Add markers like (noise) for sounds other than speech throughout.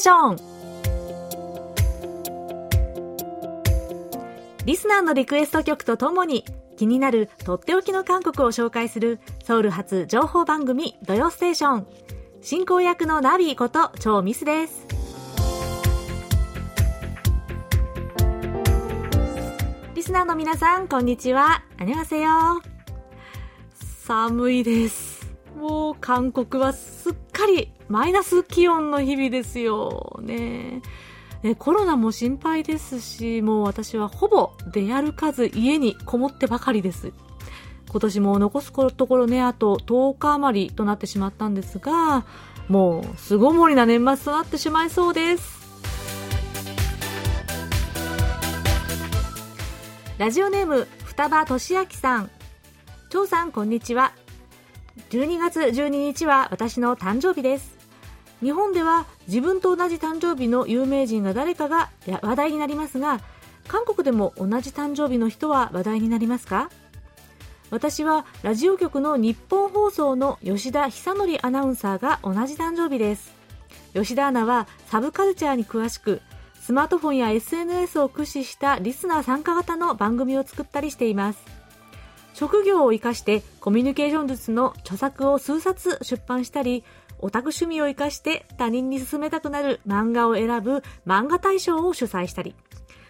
ション。リスナーのリクエスト曲とともに気になるとっておきの韓国を紹介するソウル発情報番組土曜ステーション。進行役のナビこと超ミスです。リスナーの皆さんこんにちは。あにわせよ寒いです。もう韓国はすっかりマイナス気温の日々ですよねえコロナも心配ですし、もう私はほぼ出歩かず家にこもってばかりです。今年も残すところね、あと10日余りとなってしまったんですが、もう巣ごもりな年末となってしまいそうです。ラジオネーム、双葉俊明さん。張さん、こんにちは。12月12日は私の誕生日です。日本では自分と同じ誕生日の有名人が誰かが話題になりますが韓国でも同じ誕生日の人は話題になりますか？私はラジオ局の日本放送の吉田久典アナウンサーが同じ誕生日です。吉田アナはサブカルチャーに詳しくスマートフォンや SNS を駆使したリスナー参加型の番組を作ったりしています。職業を生かしてコミュニケーション術の著作を数冊出版したりオタク趣味を活かして他人に勧めたくなる漫画を選ぶ漫画大賞を主催したり、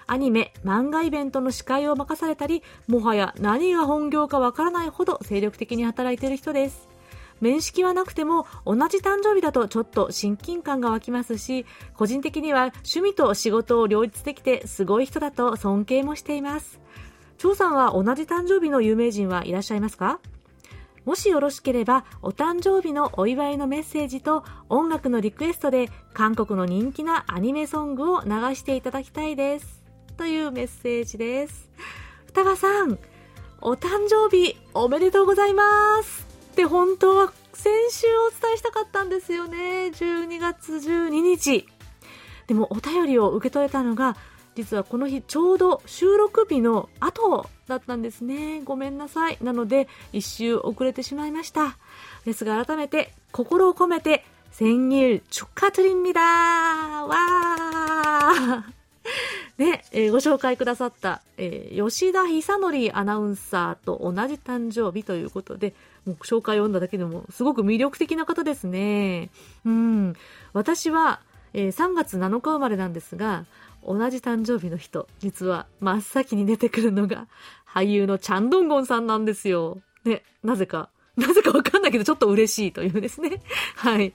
アニメ、漫画イベントの司会を任されたり、もはや何が本業かわからないほど精力的に働いている人です。面識はなくても同じ誕生日だとちょっと親近感が湧きますし、個人的には趣味と仕事を両立できてすごい人だと尊敬もしています。張さんは同じ誕生日の有名人はいらっしゃいますか？もしよろしければお誕生日のお祝いのメッセージと音楽のリクエストで韓国の人気なアニメソングを流していただきたいです。というメッセージです。双葉さん、お誕生日おめでとうございますって本当は先週お伝えしたかったんですよね。12月12日。でもお便りを受け取れたのが実はこの日ちょうど収録日の後だったんですね。ごめんなさい。なので一周遅れてしまいました。ですが改めて心を込めて千일 축하드립니다わー(laughs) ね、えー、ご紹介くださった、えー、吉田久典アナウンサーと同じ誕生日ということで、もう紹介を読んだだけでもすごく魅力的な方ですね。うん。私は、えー、3月7日生まれなんですが、 同じ誕生日の人、実は真っ先に出てくるのが俳優のチャンドンゴンさんなんですよ。ね、なぜか。なぜかわかんないけどちょっと嬉しいというですね。(laughs) はい。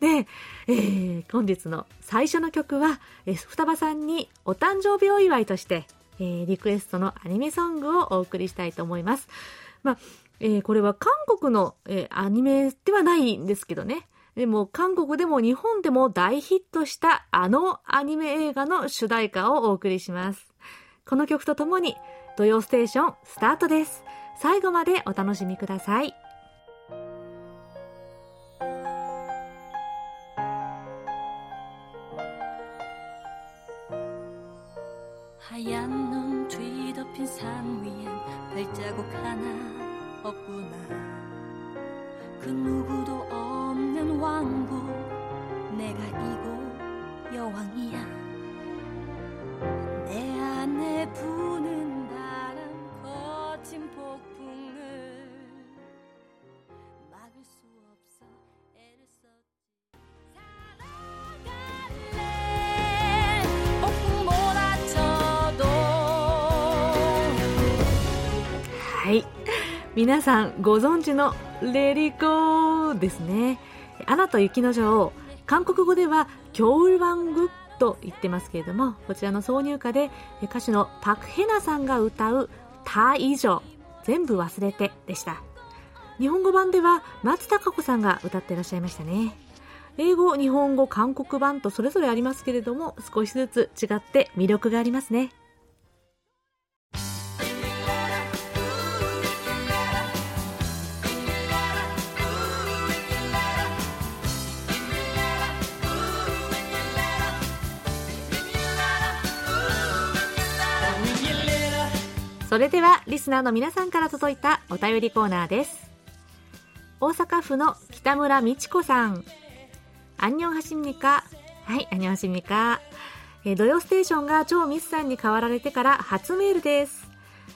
で、えー、本日の最初の曲は、えー、双葉さんにお誕生日お祝いとして、えー、リクエストのアニメソングをお送りしたいと思います。まあ、えー、これは韓国の、えー、アニメではないんですけどね。でも韓国でも日本でも大ヒットしたあのアニメ映画の主題歌をお送りします。この曲とともに土曜ステーションスタートです。最後までお楽しみください。하얀눈뒤덮인산위엔발자국하나없구나 그누구도 왕국 내가 이곳 여왕이야 내 안에 부는 바람 거친 폭풍을 막을 수 없어 애를 썼지 살아갈래 폭풍 몰아쳐도 はい皆さんご存知の レディゴーですね。アナと雪の女王。韓国語では京ウルワングと言ってますけれどもこちらの挿入歌で歌手のパク・ヘナさんが歌う「他以上全部忘れて」でした。日本語版では松たか子さんが歌ってらっしゃいましたね。英語、日本語、韓国版とそれぞれありますけれども少しずつ違って魅力がありますね。それではリスナーの皆さんから届いたお便りコーナーです大阪府の北村美智子さんアンニョンハシンニカはい、アニョンシミカ。えー、土曜ステーションが超ミスさんに変わられてから初メールです。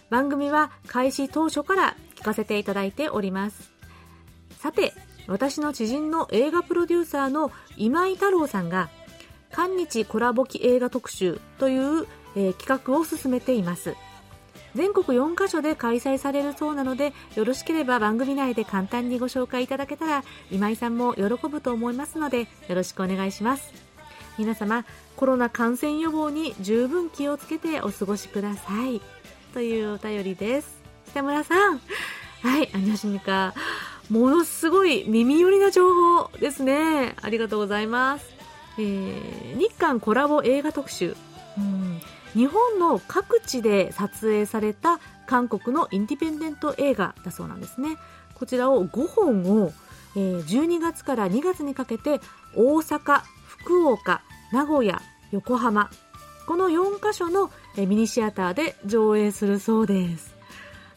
番組は開始当初から聞かせていただいております。さて、私の知人の映画プロデューサーの今井太郎さんが、韓日コラボ機映画特集という、えー、企画を進めています。全国4カ所で開催されるそうなのでよろしければ番組内で簡単にご紹介いただけたら今井さんも喜ぶと思いますのでよろしくお願いします。皆様コロナ感染予防に十分気をつけてお過ごしください。というお便りです。北村さん。はいアニョシニカものすごい耳寄りな情報ですね。ありがとうございます、えー、日韓コラボ映画特集。日本の各地で撮影された韓国のインディペンデント映画だそうなんですね。こちらを5本を、えー、12月から2月にかけて大阪、福岡、名古屋、横浜この4カ所のミニシアターで上映するそうです、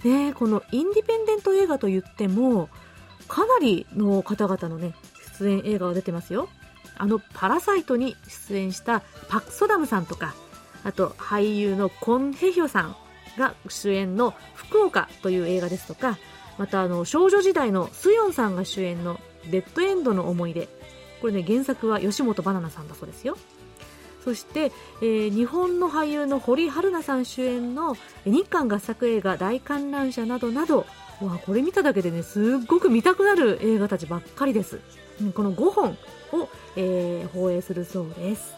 ね、このインディペンデント映画といってもかなりの方々のね出演映画が出てますよ。あの「パラサイト」に出演したパク・ソダムさんとかあと俳優のコン・ヘヒョさんが主演の「福岡」という映画ですとかまたあの少女時代のスヨンさんが主演の「デッドエンドの思い出」これね原作は吉本ばななさんだそうですよ。そして、えー、日本の俳優の堀春菜さん主演の日韓合作映画「大観覧車」などなどわこれ見ただけでねすっごく見たくなる映画たちばっかりです、この5本を、えー、放映するそうです。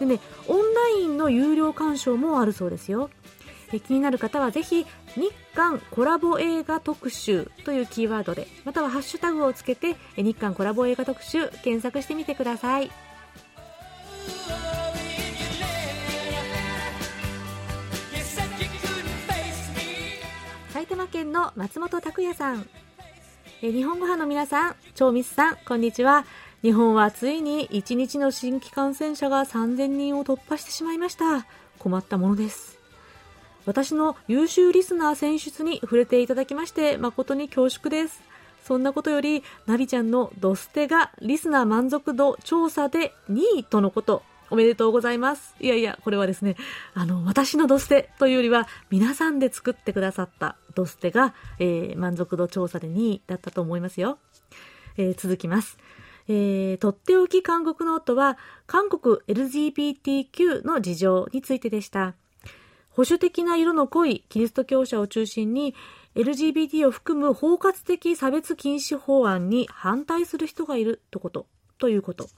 でねオンラインの有料鑑賞もあるそうですよ。え気になる方はぜひ日韓コラボ映画特集というキーワードでまたはハッシュタグをつけて日韓コラボ映画特集検索してみてください。埼玉県の松本拓也さん。え日本語派の皆さん超ミスさんこんにちは。日本はついに1日の新規感染者が3000人を突破してしまいました。困ったものです。私の優秀リスナー選出に触れていただきまして誠に恐縮です。そんなことより、ナビちゃんのドステがリスナー満足度調査で2位とのこと。おめでとうございます。いやいや、これはですね、あの、私のドステというよりは、皆さんで作ってくださったドステが、えー、満足度調査で2位だったと思いますよ。えー、続きます。えー、とっておき韓国ノートは、韓国 LGBTQ の事情についてでした。保守的な色の濃いキリスト教者を中心に、LGBT を含む包括的差別禁止法案に反対する人がいるとこと、ということ。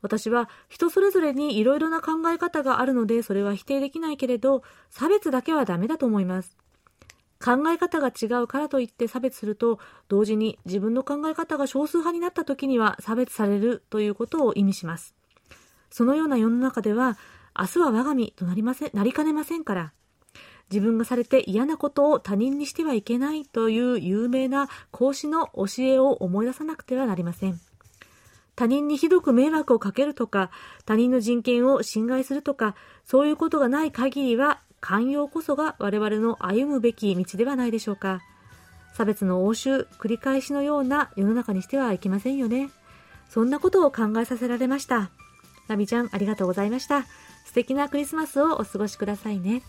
私は人それぞれにいろいろな考え方があるのでそれは否定できないけれど、差別だけはダメだと思います。考え方が違うからといって差別すると、同時に自分の考え方が少数派になった時には差別されるということを意味します。そのような世の中では、明日は我が身となりませ、なりかねませんから、自分がされて嫌なことを他人にしてはいけないという有名な孔子の教えを思い出さなくてはなりません。他人にひどく迷惑をかけるとか、他人の人権を侵害するとか、そういうことがない限りは寛容こそが我々の歩むべき道ではないでしょうか。差別の応酬、繰り返しのような世の中にしてはいけませんよね。そんなことを考えさせられました。ナビちゃん、ありがとうございました。素敵なクリスマスをお過ごしくださいね。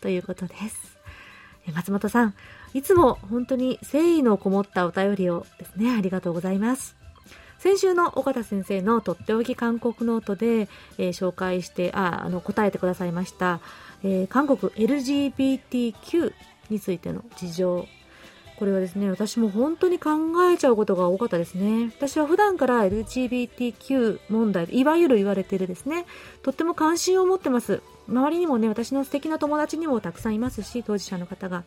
ということです。松本さん、いつも本当に誠意のこもったお便りをですね、ありがとうございます。先週の岡田先生のとっておき韓国ノートで、えー、紹介して、あ、あの、答えてくださいました、えー、韓国 LGBTQ についての事情。これはですね私も本当に考えちゃうことが多かったですね。私は普段から LGBTQ 問題いわゆる言われてるですねとっても関心を持ってます。周りにもね私の素敵な友達にもたくさんいますし当事者の方が。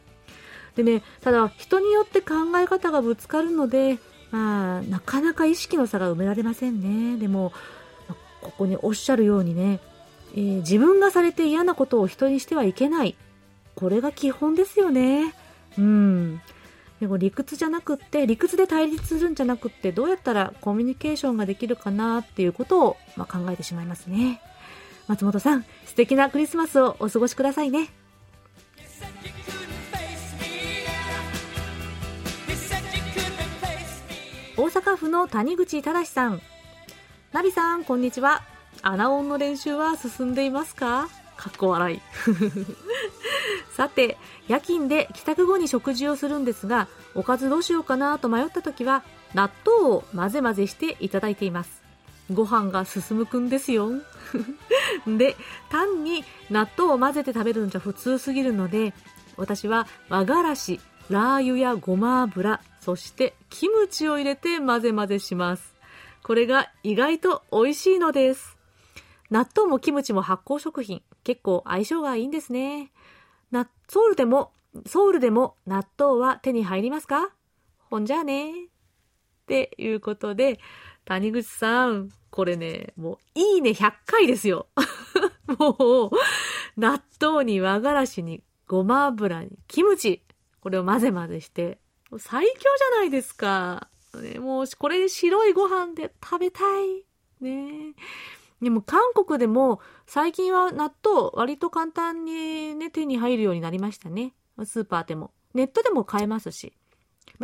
でねただ人によって考え方がぶつかるのでまあなかなか意識の差が埋められませんね。でもここにおっしゃるようにねえー、自分がされて嫌なことを人にしてはいけない。これが基本ですよね。うん。でも理屈じゃなくって、理屈で対立するんじゃなくって、どうやったらコミュニケーションができるかなっていうことを、まあ、考えてしまいますね。松本さん、素敵なクリスマスをお過ごしくださいね。大阪府の谷口正さん。ナビさん、こんにちは。穴音の練習は進んでいますか？かっこ笑い。(laughs) さて、夜勤で帰宅後に食事をするんですが、おかずどうしようかなと迷った時は、納豆を混ぜ混ぜしていただいています。ご飯が進むくんですよ。(laughs) で、単に納豆を混ぜて食べるんじゃ普通すぎるので、私は和がらし、ラー油やごま油、そしてキムチを入れて混ぜ混ぜします。これが意外と美味しいのです。納豆もキムチも発酵食品、結構相性がいいんですね。な、ソウルでも、ソウルでも納豆は手に入りますか？ほんじゃあね。っていうことで、谷口さん、これね、もう、いいね100回ですよ。(laughs) もう、納豆に和がらしに、ごま油に、キムチ。これを混ぜ混ぜして、最強じゃないですか。ね、もう、これ白いご飯で食べたい。ねでも韓国でも最近は納豆割と簡単にね手に入るようになりましたね。スーパーでも。ネットでも買えますし。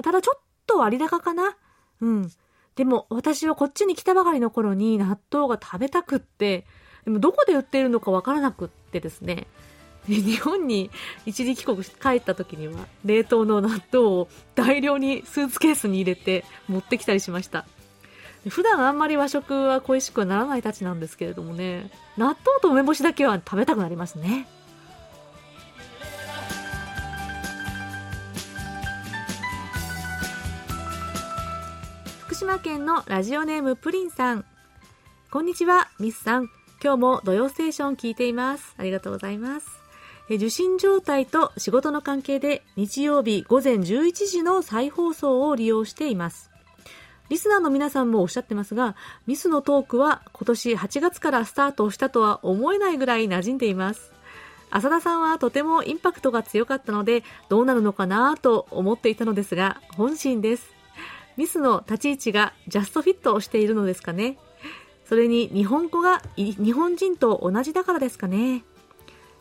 ただちょっと割高かな。うん。でも私はこっちに来たばかりの頃に納豆が食べたくって、でもどこで売ってるのかわからなくってですね。日本に一時帰国し帰った時には冷凍の納豆を大量にスーツケースに入れて持ってきたりしました。普段あんまり和食は恋しくはならないたちなんですけれどもね、納豆と梅干しだけは食べたくなりますね。福島県のラジオネームプリンさん。こんにちは、ミスさん。今日も土曜ステーション聞いています。ありがとうございます。受信状態と仕事の関係で日曜日午前11時の再放送を利用しています。リスナーの皆さんもおっしゃってますが、ミスのトークは今年8月からスタートしたとは思えないぐらい馴染んでいます。浅田さんはとてもインパクトが強かったので、どうなるのかなと思っていたのですが、本心です。ミスの立ち位置がジャストフィットしているのですかね。それに日本語が日本人と同じだからですかね。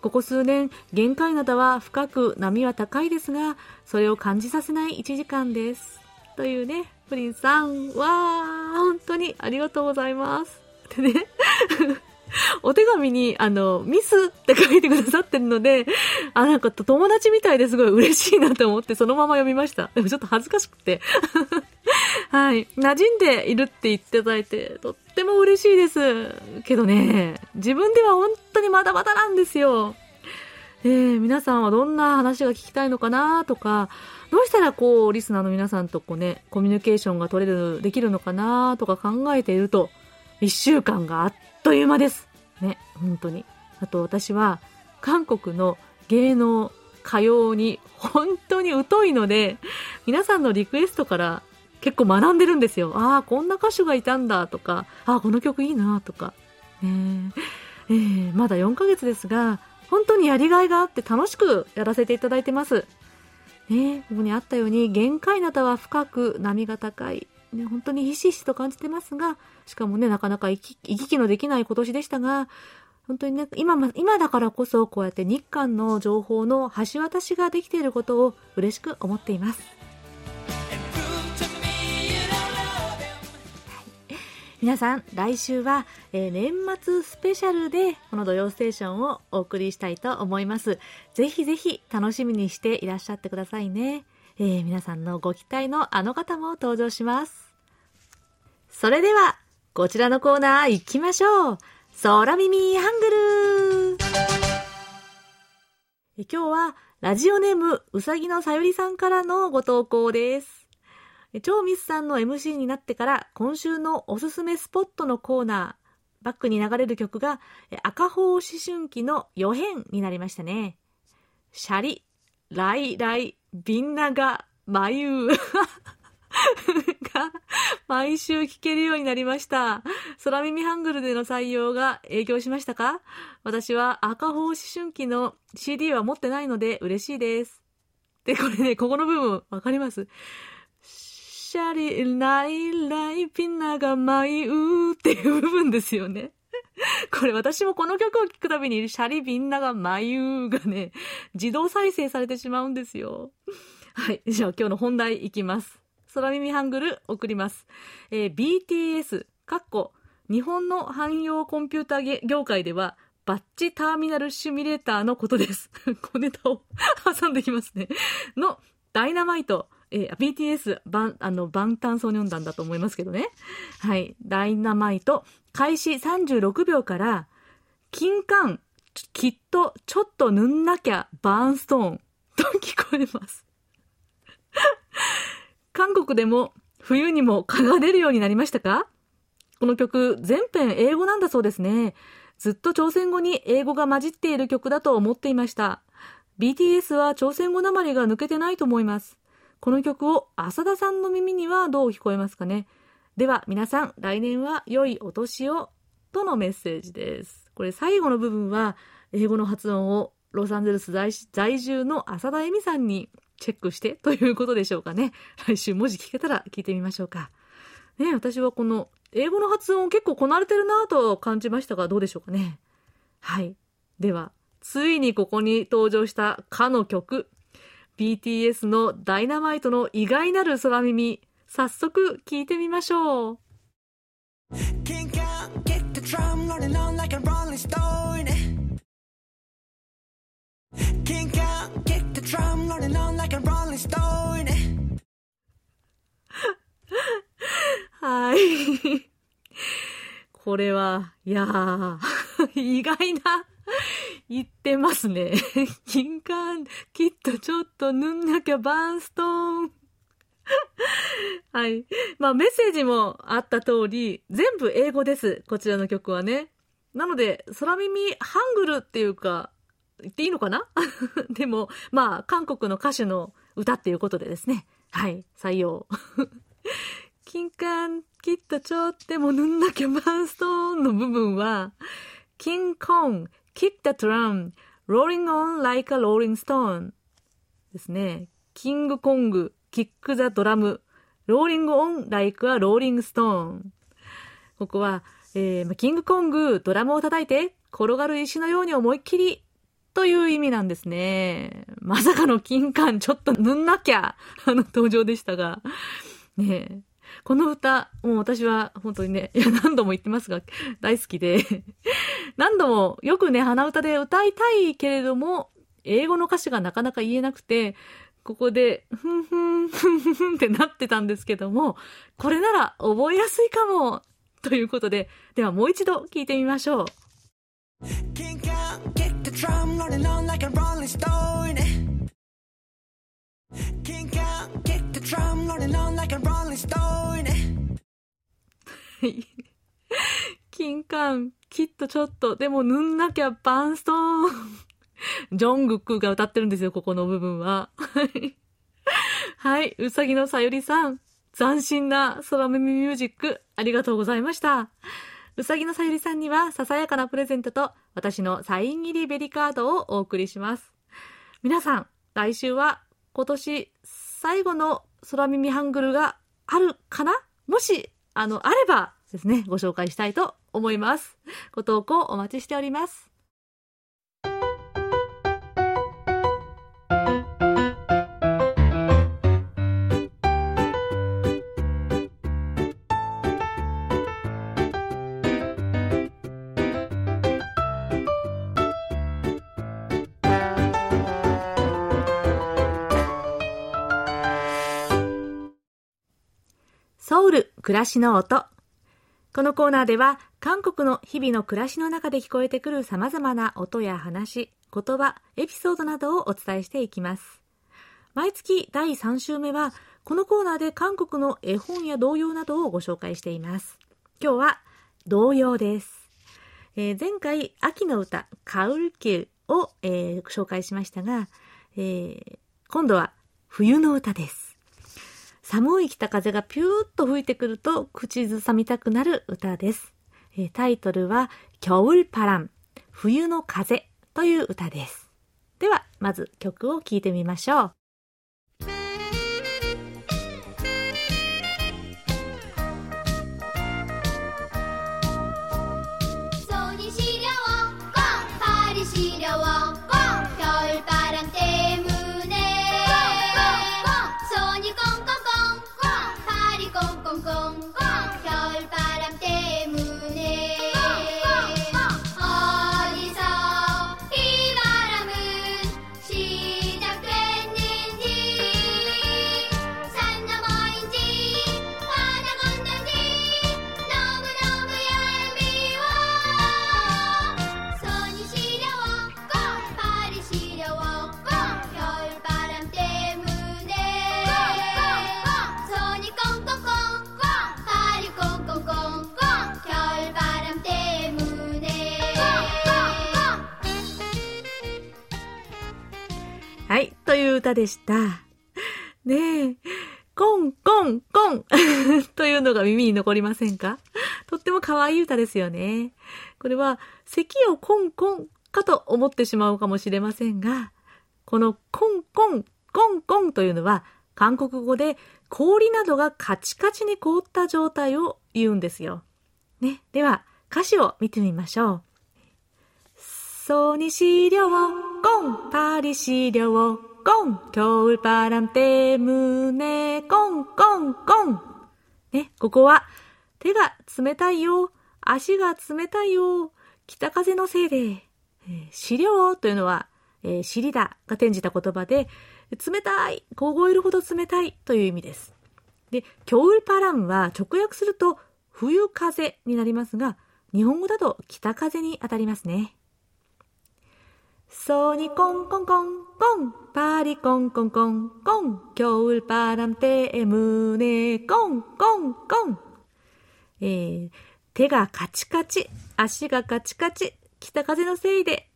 ここ数年、限界灘は深く波は高いですが、それを感じさせない1時間です。というね、プリンさん、わー、本当にありがとうございます。でね、(laughs) お手紙に、あの、ミスって書いてくださってるので、あ、なんか友達みたいですごい嬉しいなと思ってそのまま読みました。でもちょっと恥ずかしくて。(laughs) はい。馴染んでいるって言っていただいて、とっても嬉しいです。けどね、自分では本当にまだまだなんですよ。えー、皆さんはどんな話が聞きたいのかなとか、どうしたらこう、リスナーの皆さんとこうね、コミュニケーションが取れる、できるのかなとか考えていると、一週間があっという間です。ね、本当に。あと私は、韓国の芸能、歌謡に本当に疎いので、皆さんのリクエストから結構学んでるんですよ。ああ、こんな歌手がいたんだとか、ああ、この曲いいなとか。ねえー、まだ4ヶ月ですが、本当にやりがいがあって楽しくやらせていただいてます。ね、ここにあったように限界なたは深く波が高い、ね、本当にひしひしと感じてますがしかもねなかなか行き行き来のできない今年でしたが本当にね今今だからこそこうやって日韓の情報の橋渡しができていることを嬉しく思っています。皆さん、来週は、えー、年末スペシャルで、この土曜ステーションをお送りしたいと思います。ぜひぜひ楽しみにしていらっしゃってくださいね。えー、皆さんのご期待のあの方も登場します。それでは、こちらのコーナー行きましょう。空耳ハングル今日は、ラジオネームうさぎのさゆりさんからのご投稿です。超ミスさんの MC になってから今週のおすすめスポットのコーナー、バックに流れる曲が赤穂思春期の予編になりましたね。シャリ、ライライ、ビンナガ、マユー。が毎週聞けるようになりました。空耳ハングルでの採用が影響しましたか？私は赤穂思春期の CD は持ってないので嬉しいです。で、これね、ここの部分わかります？シャリライライピナが舞うっていう部分ですよね。(laughs) これ私もこの曲を聴くたびにシャリビンナが舞うがね、自動再生されてしまうんですよ。(laughs) はい。じゃあ今日の本題いきます。空耳ハングル送ります。えー、BTS、かっこ、日本の汎用コンピューター業界では、バッチターミナルシミュレーターのことです。(laughs) 小ネタを挟んできますね。の、ダイナマイト。えー、BTS、バン、あの、バンタンソニョン団だと思いますけどね。はい。ダイナマイト。開始36秒から、金管、きっと、ちょっと塗んなきゃ、バーンストーン。と聞こえます。(laughs) 韓国でも、冬にも蚊が出るようになりましたか？この曲、全編英語なんだそうですね。ずっと朝鮮語に英語が混じっている曲だと思っていました。BTS は朝鮮語なまりが抜けてないと思います。この曲を浅田さんの耳にはどう聞こえますかね？では皆さん、来年は良いお年をとのメッセージです。これ最後の部分は英語の発音をロサンゼルス在住の浅田恵美さんにチェックしてということでしょうかね？来週文字聞けたら聞いてみましょうか。ね私はこの英語の発音結構こなれてるなと感じましたが、どうでしょうかね？はい。では、ついにここに登場したかの曲。BTS のダイナマイトの意外なる空耳。早速聞いてみましょう。はい。これは、いやー、意外な、言ってますね。(laughs) 金管、きっとちょっと塗んなきゃバーンストーン。(laughs) はい。まあメッセージもあった通り、全部英語です。こちらの曲はね。なので、空耳ハングルっていうか、言っていいのかな？(laughs) でも、まあ、韓国の歌手の歌っていうことでですね。はい。採用。金管きっとちょっとも塗んなきゃバンストーンの部分は、キンコン、キッタトラン、ローリングオンライカローリングストーンですね。キングコング、キックザドラム、ローリングオンライクはローリングストーン。ここは、えー、キングコング、ドラムを叩いて、転がる石のように思いっきり、という意味なんですね。まさかの金管ちょっと塗んなきゃ、あの登場でしたが。ねえ。この歌、もう私は本当にね、い (laughs) や何度も言ってますが、大好きで。(laughs) 何度もよくね、鼻歌で歌いたいけれども、英語の歌詞がなかなか言えなくて、ここで、ふんふん、ふんふんってなってたんですけども、これなら覚えやすいかもということで、ではもう一度聞いてみましょう。(laughs) 金管、きっとちょっと、でも塗んなきゃバンストーン。(laughs) ジョングクが歌ってるんですよ、ここの部分は。(laughs) はい、うさぎのさゆりさん。斬新な空耳ミュージック、ありがとうございました。うさぎのさゆりさんには、ささやかなプレゼントと、私のサイン入りベリカードをお送りします。皆さん、来週は今年最後の空耳ハングルがあるかな？もし、あの、あればですね、ご紹介したいと思います。ご投稿お待ちしております。ソウル暮らしの音このコーナーでは韓国の日々の暮らしの中で聞こえてくる様々な音や話、言葉、エピソードなどをお伝えしていきます。毎月第3週目はこのコーナーで韓国の絵本や童謡などをご紹介しています。今日は童謡です。えー、前回秋の歌カウルキルを、えー、紹介しましたが、えー、今度は冬の歌です。寒い北風がピューッと吹いてくると口ずさみたくなる歌です。タイトルは、겨울바람冬の風という歌です。では、まず曲を聴いてみましょう。 歌でした。ねえ、コンコンコン (laughs) というのが耳に残りませんか？とっても可愛い歌ですよね。これは、咳をコンコンかと思ってしまうかもしれませんが、このコンコン、コンコンというのは、韓国語で氷などがカチカチに凍った状態を言うんですよ。ね、では、歌詞を見てみましょう。ソニシリョウ、コンパリシリョウ、 꽁겨울바람때문에꽁꽁꽁ね、ここは手が冷たいよ、足が冷たいよ、北風のせいで、えー、資料というのは、えー、尻だが転じた言葉で、冷たい、凍えるほど冷たいという意味です。で、強ウパランは直訳すると冬風になりますが、日本語だと北風に当たりますね。ソニコンコンコンコンパリコン コンコンコン겨울바람때문에コンコンコンえー、手がカチカチ、足がカチカチ、北風のせいで。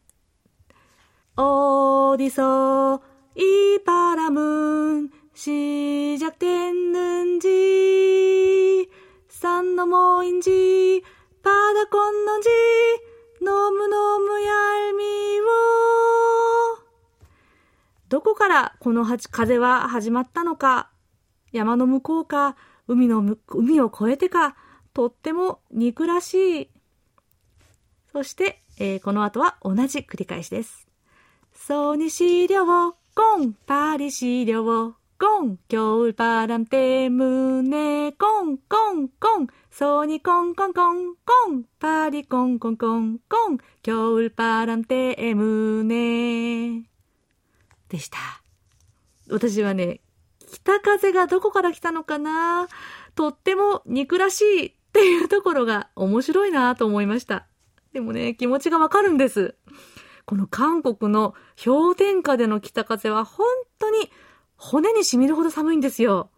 어디서이바람은시작됐는지山のも인지 바다건넌지너무너무 얄미워 どこからこの風は始まったのか、山の向こうか、海の、海を越えてか、とっても憎らしい。そして、えー、この後は同じ繰り返しです。そうにしりょう、ゴン、パリしりょう、ゴン、きょうばらんてむね、ゴン、ゴン、ゴン、そうにこんこんこん、こん、パリこんこんこん、こん、きょうばらんてむね。でした。私はね、北風がどこから来たのかな？とっても憎らしいっていうところが面白いなと思いました。でもね、気持ちがわかるんです。この韓国の氷点下での北風は本当に骨に染みるほど寒いんですよ。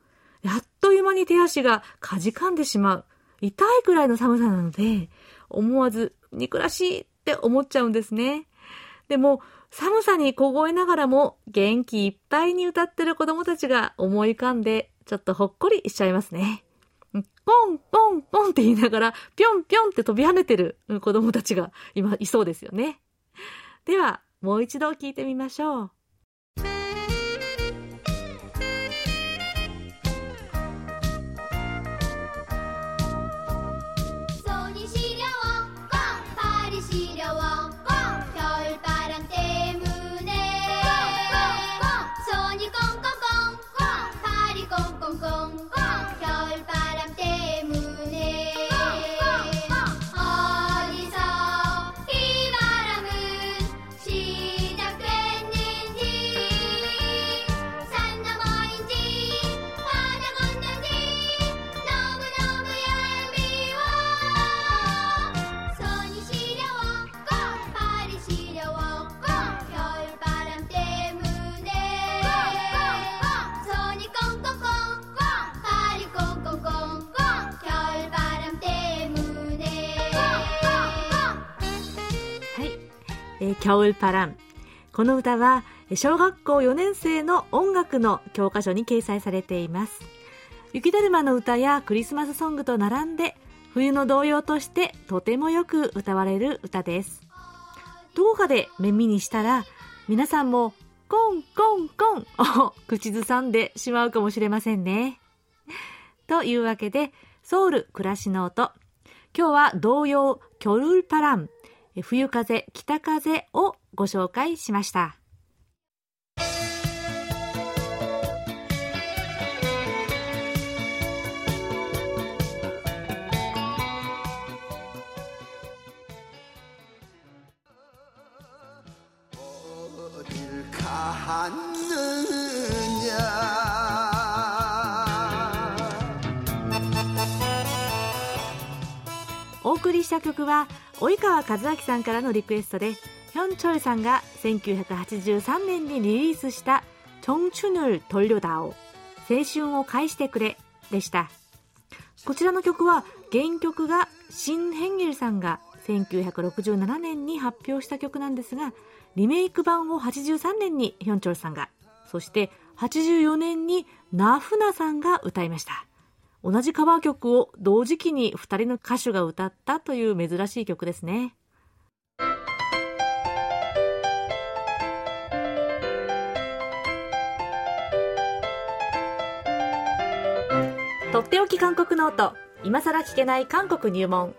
やっという間に手足がかじかんでしまう。痛いくらいの寒さなので、思わず憎らしいって思っちゃうんですね。でも、寒さに凍えながらも元気いっぱいに歌ってる子供たちが思い浮かんで、ちょっとほっこりしちゃいますね。ポンポンポンって言いながら、ぴょんぴょんって飛び跳ねてる子供たちが今いそうですよね。では、もう一度聞いてみましょう。公公。シオルパラン。この歌は小学校4年生の音楽の教科書に掲載されています。雪だるまの歌やクリスマスソングと並んで冬の童謡としてとてもよく歌われる歌です。動画で耳にしたら皆さんもコンコンコンを口ずさんでしまうかもしれませんね。というわけでソウル暮らしの音今日は童謡キョルルパラン冬風、北風をご紹介しました。お送りした曲は及川和明さんからのリクエストでヒョンチョルさんが1983年にリリースした「チョンチュヌルトリョダオ青春を返してくれ」でした。こちらの曲は原曲がシン・ヘンゲルさんが1967年に発表した曲なんですがリメイク版を83年にヒョンチョルさんがそして84年にナフナさんが歌いました。同じカバー曲を同時期に2人の歌手が歌ったという珍しい曲ですね。とっておき韓国ノート今さら聞けない韓国入門。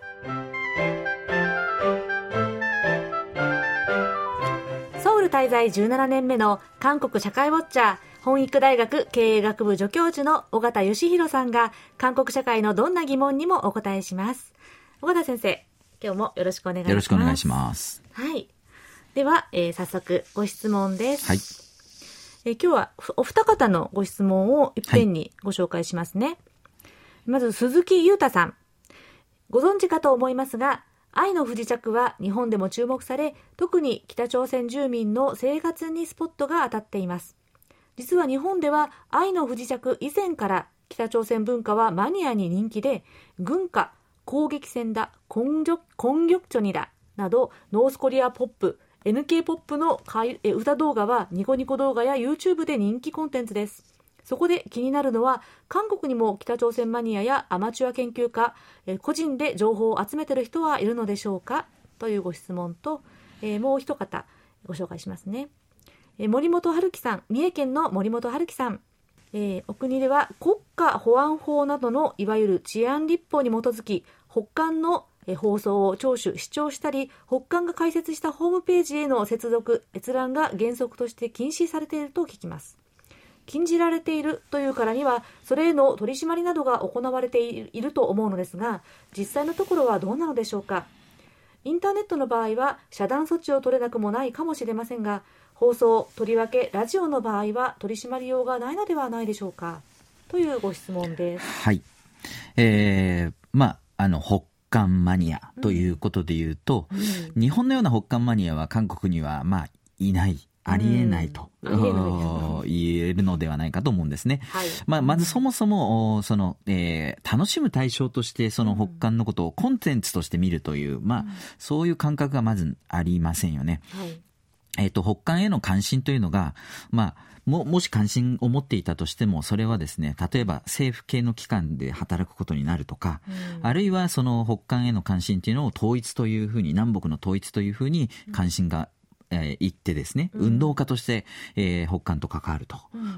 ソウル滞在17年目の韓国社会ウォッチャー本育大学経営学部助教授の尾形義弘さんが韓国社会のどんな疑問にもお答えします。尾形先生今日もよろしくお願いします。よろしくお願いします。はい。では、えー、早速ご質問です。はい。えー、今日はお二方のご質問を一遍にご紹介しますね、はいまず鈴木裕太さん。ご存知かと思いますが、愛の不時着は日本でも注目され、特に北朝鮮住民の生活にスポットが当たっています。実は日本では愛の不時着以前から北朝鮮文化はマニアに人気で、軍歌、攻撃戦だ、根玉著にだ、など、 North Korea pop、NK ポップの歌動画はニコニコ動画や YouTube で人気コンテンツです。そこで気になるのは、韓国にも北朝鮮マニアやアマチュア研究家、え個人で情報を集めている人はいるのでしょうか？というご質問と、えー、もう一方ご紹介しますね。え、森本春樹さん、三重県の森本春樹さん。えー、お国では国家保安法などのいわゆる治安立法に基づき、北韓の放送を聴取、視聴したり、北韓が開設したホームページへの接続、閲覧が原則として禁止されていると聞きます。禁じられているというからにはそれへの取り締まりなどが行われていると思うのですが実際のところはどうなのでしょうかインターネットの場合は遮断措置を取れなくもないかもしれませんが放送とりわけラジオの場合は取り締まりようがないのではないでしょうかというご質問です。はい。えー、まあ、あの、北韓マニアということで言うと、うんうん、日本のような北韓マニアは韓国には、まあ、いないありえないと、うん、言えるのではないかと思うんですね。はい、まあ、まずそもそも、その、えー、楽しむ対象として、その北韓のことをコンテンツとして見るという、まあ、そういう感覚がまずありませんよね。はい、えっ、と、北韓への関心というのが、まあ、も、もし関心を持っていたとしても、それはですね、例えば政府系の機関で働くことになるとか、うん、あるいはその北韓への関心というのを統一というふうに、南北の統一というふうに関心がえー、行ってですね、運動家として、えー、北韓と関わると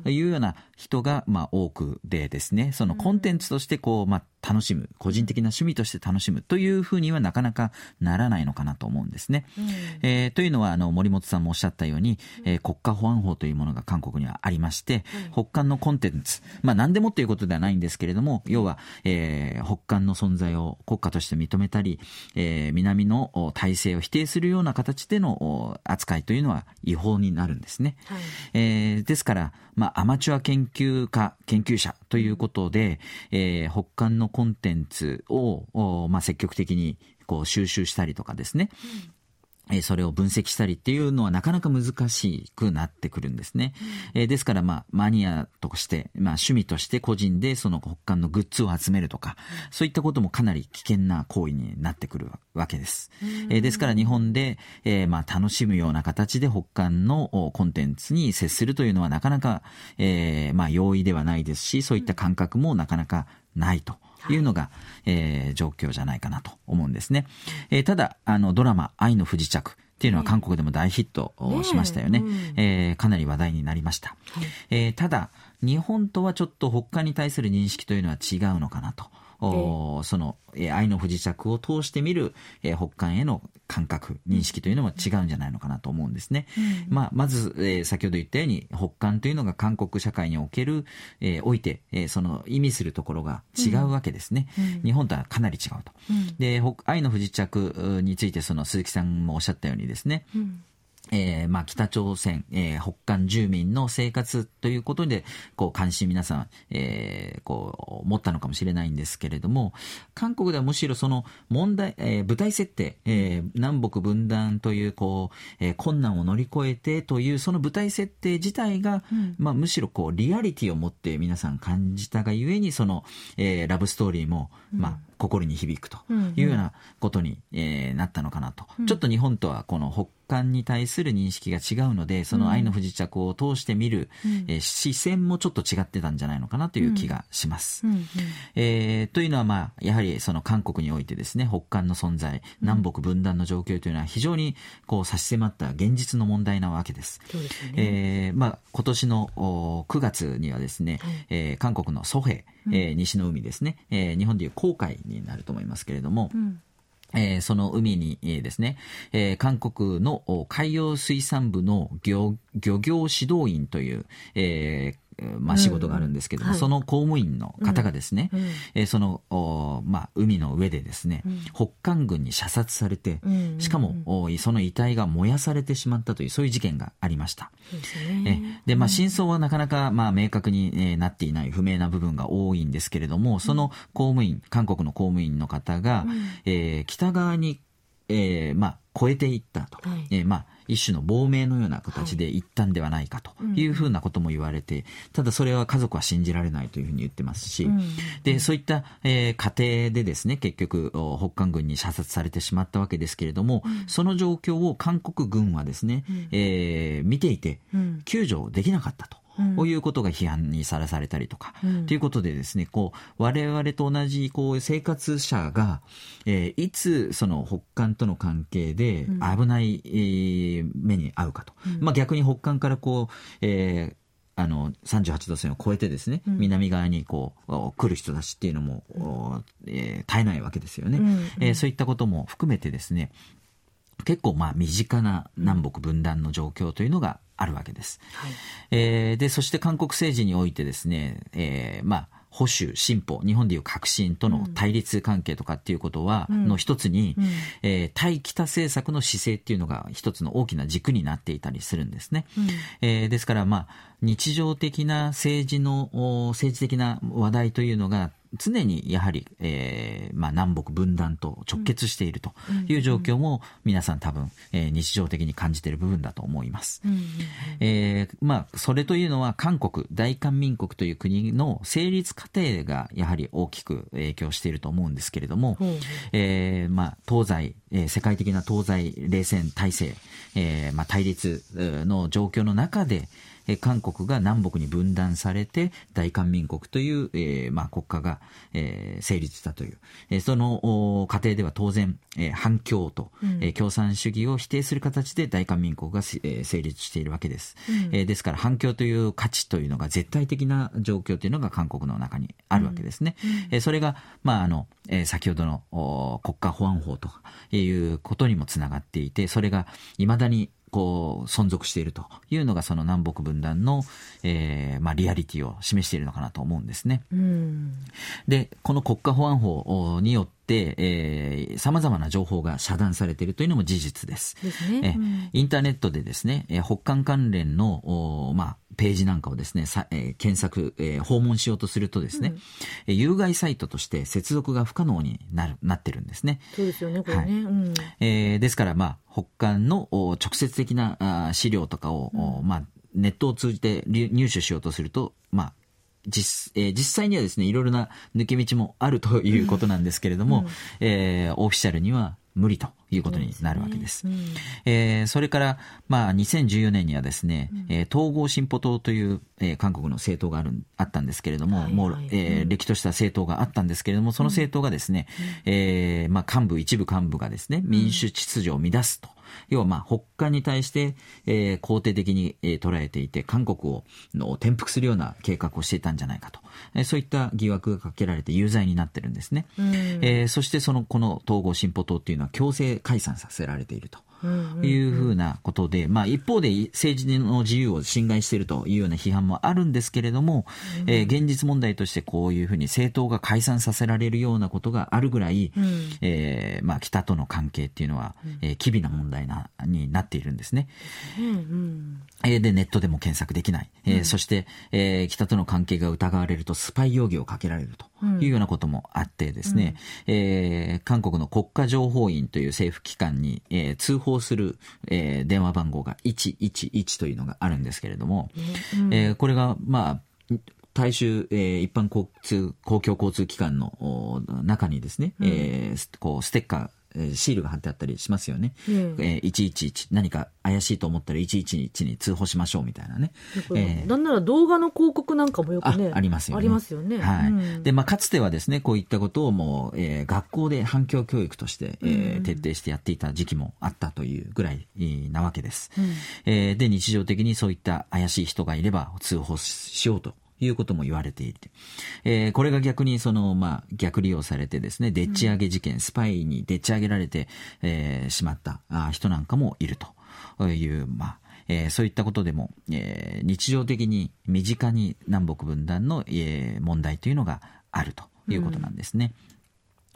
いうような人が、まあ、多くでですね、そのコンテンツとしてこう、まあ、楽しむ、個人的な趣味として楽しむというふうにはなかなかならないのかなと思うんですね。うん、えー、というのは、あの、森本さんもおっしゃったように、えー、国家保安法というものが韓国にはありまして、うん、北韓のコンテンツ、まあ何でもということではないんですけれども、要は、えー、北韓の存在を国家として認めたり、えー、南の体制を否定するような形での扱いというのは違法になるんですね。はい、えー、ですから、まあ、アマチュア研究家、研究者ということで、えー、北韓のコンテンツを、まあ、積極的にこう収集したりとかですね、えそれを分析したりっていうのはなかなか難しくなってくるんですね。うん、えですから、まあ、マニアとして、まあ、趣味として個人でその北韓のグッズを集めるとか、うん、そういったこともかなり危険な行為になってくるわけです。うん、えですから日本で、えー、まあ、楽しむような形で北韓のコンテンツに接するというのはなかなか、えー、まあ、容易ではないですし、そういった感覚もなかなかないと。いうのが、えー、状況じゃないかなと思うんですね。えー、ただ、あの、ドラマ、愛の不時着。っていうのは韓国でも大ヒットしましたよね。ねうん、えー、かなり話題になりました。はい、えー、ただ、日本とはちょっと北韓に対する認識というのは違うのかなと。その、えー、愛の不時着を通して見る、えー、北韓への感覚、認識というのも違うんじゃないのかなと思うんですね。うん、まあ、まず、えー、先ほど言ったように、北韓というのが韓国社会における、えー、おいて、えー、その意味するところが違うわけですね。うん、日本とはかなり違うと。うん、で、愛の不時着について、その鈴木さんもおっしゃったようにですね、えー、まあ、北朝鮮、えー、北韓住民の生活ということで、こう、関心皆さん、えー、こう、持ったのかもしれないんですけれども、韓国ではむしろその問題、えー、舞台設定、えー、南北分断という、こう、えー、困難を乗り越えてという、その舞台設定自体が、うん、まあ、むしろこう、リアリティを持って皆さん感じたがゆえに、その、えー、ラブストーリーも、まあ、心に響くというようなことに、えー、なったのかなと、ちょっと日本とはこの北韓に対する認識が違うのでその愛の不時着を通して見る、うん、えー、視線もちょっと違ってたんじゃないのかなという気がします。うんうん、えー、というのは、まあ、やはりその韓国においてですね北韓の存在南北分断の状況というのは非常にこう差し迫った現実の問題なわけです。ですね。えーまあ、今年の9月にはですね、はい、えー、韓国のソヘ、えー、西の海ですね、えー、日本でいう黄海になると思いますけれども、うん。えー、その海に、えー、ですね、えー、韓国の海洋水産部の漁漁業指導員という、えまあ、仕事があるんですけども、うんはい、その公務員の方がですね、うん、えー、そのお、まあ、海の上でですね、うん、北韓軍に射殺されて、しかもおその遺体が燃やされてしまったというそういう事件がありました。でで、まあ、真相はなかなか、まあ、明確に、えー、なっていない不明な部分が多いんですけれどもその公務員韓国の公務員の方が、えー、北側に、えーまあ、越えていったと、はい、えー、まあ一種の亡命のような形で行ったんではないかというふうなことも言われて、ただそれは家族は信じられないというふうに言ってますし、で、そういった、えー、家庭でですね、結局、北韓軍に射殺されてしまったわけですけれども、その状況を韓国軍はですね、えー、見ていて、救助できなかったと。こういうことが批判にさらされたりとか、うん、ということでですね、こう、我々と同じ、こう、生活者が、えー、いつ、その、北韓との関係で危ない、えー、目に遭うかと。うん、まあ逆に北韓からこう、えー、あの38度線を越えてですね、うん、南側にこう来る人たちっていうのも、うん、えー、絶えないわけですよね、うんうん、えー、そういったことも含めてですね結構まあ身近な南北分断の状況というのがあるわけです。はい、えー、で、そして韓国政治においてですね、えー、まあ、保守、進歩、日本でいう革新との対立関係とかっていうことは、うん、の一つに、うん、えー、対北政策の姿勢っていうのが一つの大きな軸になっていたりするんですね。うん、えー、ですから、まあ、日常的な政治の、政治的な話題というのが常にやはり、えーまあ、南北分断と直結しているという状況も皆さん多分、えー、日常的に感じている部分だと思います。えーまあ、それというのは韓国大韓民国という国の成立過程がやはり大きく影響していると思うんですけれども、えーまあ、東西、えー、世界的な東西冷戦体制、えーまあ、対立の状況の中で、え韓国が南北に分断されて大韓民国という、えー、まあ、国家が、えー、成立したという、えー、その過程では当然、えー、反共と、うん、えー、共産主義を否定する形で大韓民国が、えー、成立しているわけです、うん、えー、ですから反共という価値というのが絶対的な状況というのが韓国の中にあるわけですね、うん、えー、それが、まああのえー、先ほどの国家保安法ということにもつながっていてそれがいまだにこう存続しているというのがその南北分断の、えーまあ、リアリティを示しているのかなと思うんですね。でこの国家保安法によって、えー、様々な情報が遮断されているというのも事実です。ですね、えインターネットでですね、え北韓関連の、まあ、ページなんかをですね、さえー、検索、えー、訪問しようとするとですね、うん、有害サイトとして接続が不可能になるなってるんですね。そうですよね、これね。はいうん、えー、ですから、まあ、北韓の直接的なあ資料とかを、うん、まあ、ネットを通じて入手しようとすると、まあ、実えー、実際にはですねいろいろな抜け道もあるということなんですけれども、うん、えー、オフィシャルには無理ということになるわけです。そ、ねうん、えー、それから、まあ、2014年にはですね、うん、えー、統合進歩党という、えー、韓国の政党があるあったんですけれども、はいはい、もう、えー、歴とした政党があったんですけれども、その政党がですね、うん、えー、まあ、幹部、一部幹部がですね、民主秩序を乱すと。要はまあ北韓に対して、えー、肯定的に、えー、捉えていて韓国をの転覆するような計画をしていたんじゃないかと、えー、そういった疑惑がかけられて有罪になってるんですね、えー、そしてそのこの統合進歩党っていうのは強制解散させられていると。いうふうなことで、まあ、一方で政治の自由を侵害しているというような批判もあるんですけれども、うん、えー、現実問題としてこういうふうに政党が解散させられるようなことがあるぐらい、うん、えー、まあ、北との関係っていうのは、えー、機微な問題なになっているんですね。うんうん。えで、ネットでも検索できない。えー、うん、そして、えー、北との関係が疑われるとスパイ容疑をかけられるというようなこともあってですね、うん、えー、韓国の国家情報院という政府機関に、えー、通報する、えー、電話番号が111というのがあるんですけれども、うん、えー、これが、まあ、大衆、えー、一般交通、公共交通機関の中にですね、うん、えー、こう、ステッカー、シールが貼ってあったりしますよね。うん、えー、111何か怪しいと思ったら111に通報しましょうみたいなね。えー、なんなら動画の広告なんかもよくね。ありますよね。ありますよね。はい。うん、で、まあ、かつてはですね、こういったことをもう、えー、学校で反響教育として、えー、徹底してやっていた時期もあったというぐらいなわけです。うん、えー、で、日常的にそういった怪しい人がいれば通報しようということも言われていて、えー、これが逆にその、まあ、逆利用されてですね、でっち上げ事件、スパイにでっち上げられて、えー、しまった人なんかもいるという、まあ、えー、そういったことでも、えー、日常的に身近に南北分断の、えー、問題というのがあるということなんですね。うん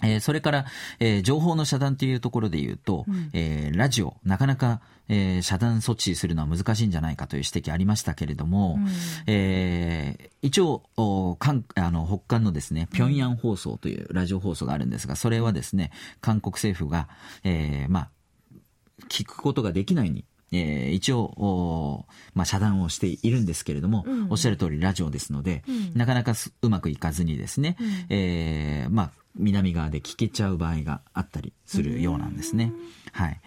えー、それから、えー、情報の遮断というところで言うと、うん、えー、ラジオ、なかなか、えー、遮断措置するのは難しいんじゃないかという指摘ありましたけれども、うん、えー、一応おかんあの北韓のですね、平壌放送というラジオ放送があるんですが、それはですね、韓国政府が、えー、まあ、聞くことができないように、えー、一応、まあ、遮断をしているんですけれども、うん、おっしゃる通りラジオですので、うん、なかなかうまくいかずにですね、うん、えー、まあ、南側で聞けちゃう場合があったりするようなんですね。はい。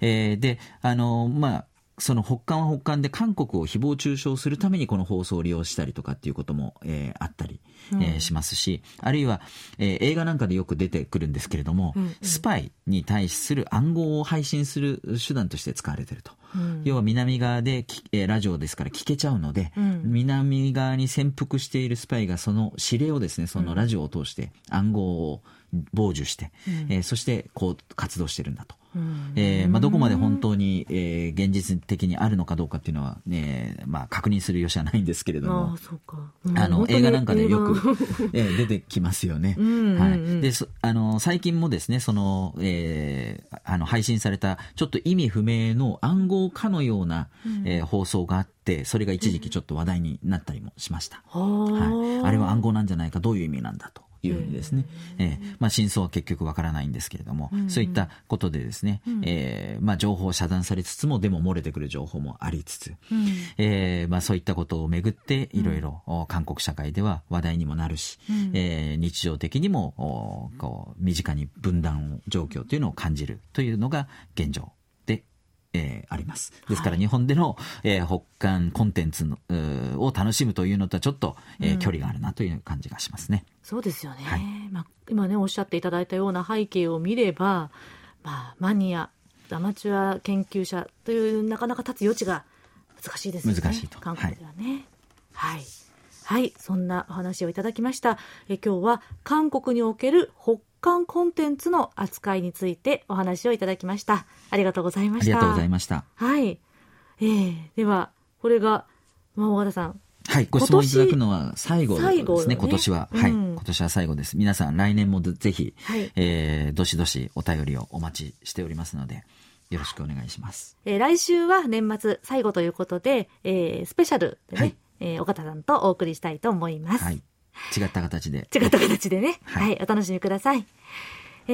えー、で、あの、まあ、その北韓は北韓で韓国を誹謗中傷するためにこの放送を利用したりとかっていうことも、えー、あったり、えー、しますし、あるいは、えー、映画なんかでよく出てくるんですけれども、うんうん、スパイに対する暗号を配信する手段として使われていると。うん、要は南側で、えー、ラジオですから聞けちゃうので、うん、南側に潜伏しているスパイがその指令をですね、そのラジオを通して暗号を傍受して、うん、えー、そしてこう活動してるんだと。えーまあ、どこまで本当に、えー、現実的にあるのかどうかっていうのは、ねまあ、確認するよしはないんですけれどもあの映画なんかでよく、(laughs) えー、出てきますよね。はい、であの最近もですねその、えー、あの配信されたちょっと意味不明の暗号化のような、えー、放送があってそれが一時期ちょっと話題になったりもしました。はい、あれは暗号なんじゃないかどういう意味なんだと。いうふうにですね、えー、まあ、真相は結局わからないんですけれども、うん。うん、そういったことでですね、うん、えー、まあ、情報遮断されつつも、でも漏れてくる情報もありつつ、うん、えー、まあ、そういったことをめぐって、いろいろ韓国社会では話題にもなるし、うん、えー、日常的にもこう身近に分断状況というのを感じるというのが現状えー、あります。ですから日本での、はい、えー、北韓コンテンツのを楽しむというのとはちょっと、えー、距離があるなという感じがしますね。そうですよね。はい、まあ、今ね、おっしゃっていただいたような背景を見れば、まあ、マニア、アマチュア研究者というなかなか立つ余地が難しいですね。難しいと。韓国ではね。はい、はいはい、そんなお話をいただきました。え今日は韓国における北韓コンテンツの扱いについてお話をいただきました。ありがとうございました。ありがとうございました。はい。えー、では、これが、まあ、大和田さん。はい、ご質問いただくのは最後ですね、ね今年は、うん、はい、今年は最後です。皆さん来年もぜひ、はい、えー、どしどしお便りをお待ちしておりますので、よろしくお願いします。えー、来週は年末最後ということで、えー、スペシャルでね、はい、えー、岡田さんとお送りしたいと思います。はい。違った形で。違った形でね。はい、はい、お楽しみください。え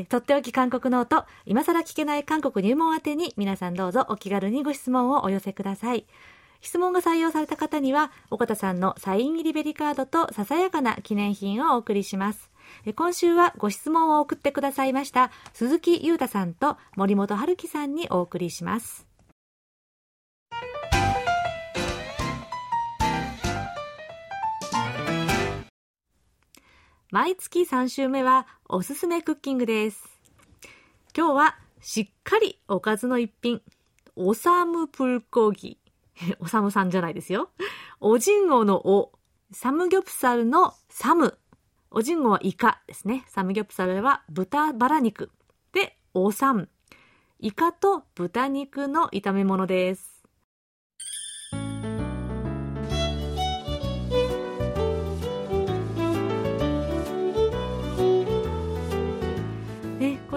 ー、とっておき韓国ノート、今更聞けない韓国入門宛てに皆さんどうぞお気軽にご質問をお寄せください。質問が採用された方には、岡田さんのサイン入りベリカードとささやかな記念品をお送りします。今週はご質問を送ってくださいました鈴木裕太さんと森本春樹さんにお送りします。毎月3週目はおすすめクッキングです。今日はしっかりおかずの一品、おさむプルコギ。(laughs) おさむさんじゃないですよ。おじんごのお、サムギョプサルのサム。おじんごはイカですね。サムギョプサルは豚バラ肉。で、おさん。イカと豚肉の炒め物です。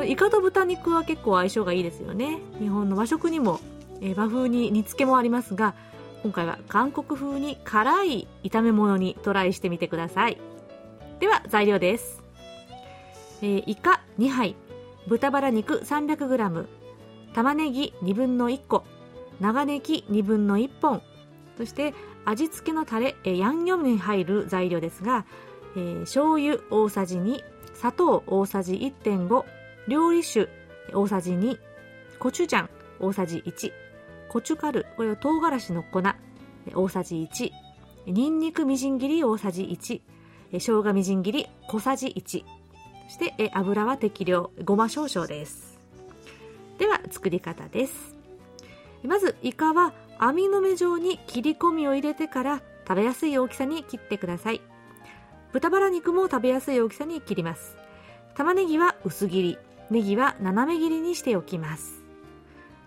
イカと豚肉は結構相性がいいですよね。日本の和食にも、えー、和風に煮付けもありますが今回は韓国風に辛い炒め物にトライしてみてください。では材料です、えー、イカ2杯。豚バラ肉 300g 玉ねぎ1分の1個。長ネギ1分の1本。そして味付けのタレヤンニョムに入る材料ですが、えー、醤油大さじ2砂糖大さじ1.5料理酒大さじ2コチュジャン大さじ1コチュカルこれは唐辛子の粉大さじ1ニンニクみじん切り大さじ1生姜みじん切り小さじ1そして油は適量ごま少々です。では作り方です。まずイカは網の目状に切り込みを入れてから食べやすい大きさに切ってください。豚バラ肉も食べやすい大きさに切ります。玉ねぎは薄切り。ネギは斜め切りにしておきます。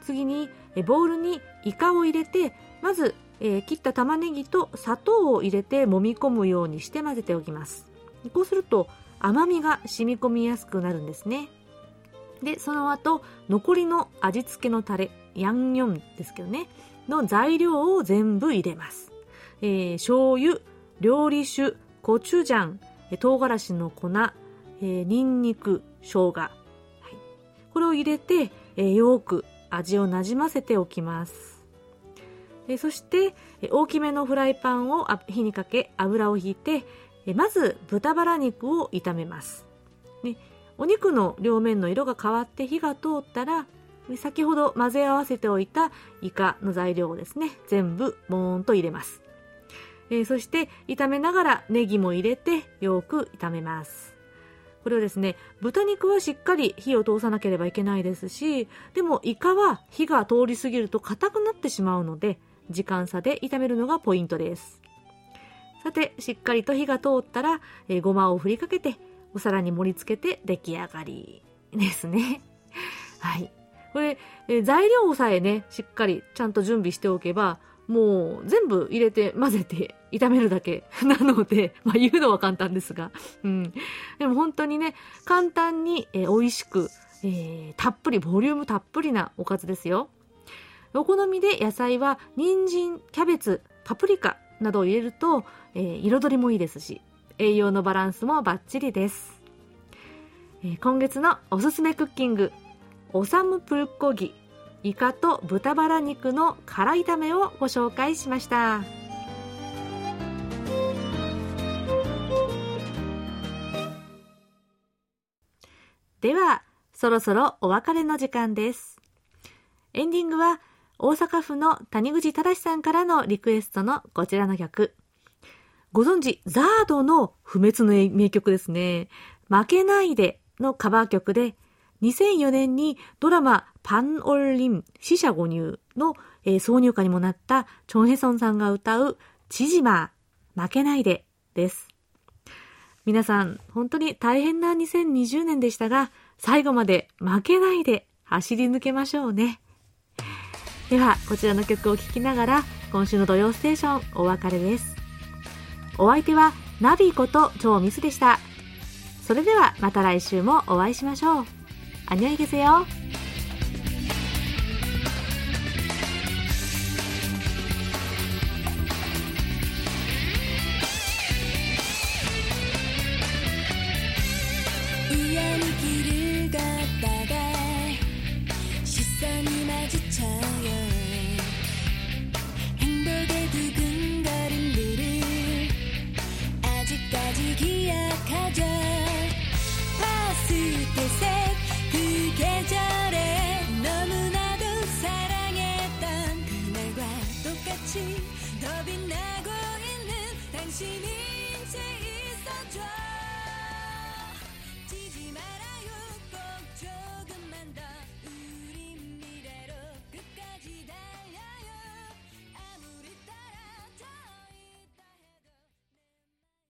次にボウルにイカを入れてまず、えー、切った玉ねぎと砂糖を入れて揉み込むようにして混ぜておきます。こうすると甘みが染み込みやすくなるんですね。でその後残りの味付けのタレヤンニョンですけどねの材料を全部入れます、えー、醤油料理酒コチュジャン唐辛子の粉、えー、ニンニク生姜、これを入れて、えー、よく味をなじませておきます。えそして大きめのフライパンを火にかけ油を引いてまず豚バラ肉を炒めます、ね、お肉の両面の色が変わって火が通ったら先ほど混ぜ合わせておいたイカの材料をですね全部ボーンと入れます、えー、そして炒めながらネギも入れてよく炒めます。これはですね豚肉はしっかり火を通さなければいけないですしでもイカは火が通り過ぎると硬くなってしまうので時間差で炒めるのがポイントですさてしっかりと火が通ったら、えー、ごまを振りかけてお皿に盛り付けて出来上がりですね。(laughs) はい。これ、え材料をさえね、しっかりちゃんと準備しておけば、もう全部入れて混ぜて (laughs) 炒めるだけなので、(laughs) まあ言うのは簡単ですが、うん。でも本当にね、簡単に、えー、美味しく、えー、たっぷり、ボリュームたっぷりなおかずですよ。お好みで野菜は人参、キャベツ、パプリカなどを入れると、えー、彩りもいいですし、栄養のバランスもバッチリです、えー、今月のおすすめクッキングオサムプルコギイカと豚バラ肉の辛炒めをご紹介しました。ではそろそろお別れの時間です。エンディングは大阪府の谷口正さんからのリクエストのこちらの曲。ご存知、ザードの不滅の名曲ですね。負けないでのカバー曲で、2004年にドラマパンオルリン、死者誤入の、えー、挿入歌にもなったチョンヘソンさんが歌う、チジマ負けないでです。皆さん、本当に大変な2020年でしたが、最後まで負けないで走り抜けましょうね。では、こちらの曲を聴きながら、今週の土曜ステーションお別れです。お相手は、ナビこと超ミスでした。それではまた来週もお会いしましょう。안녕히계세요 que ya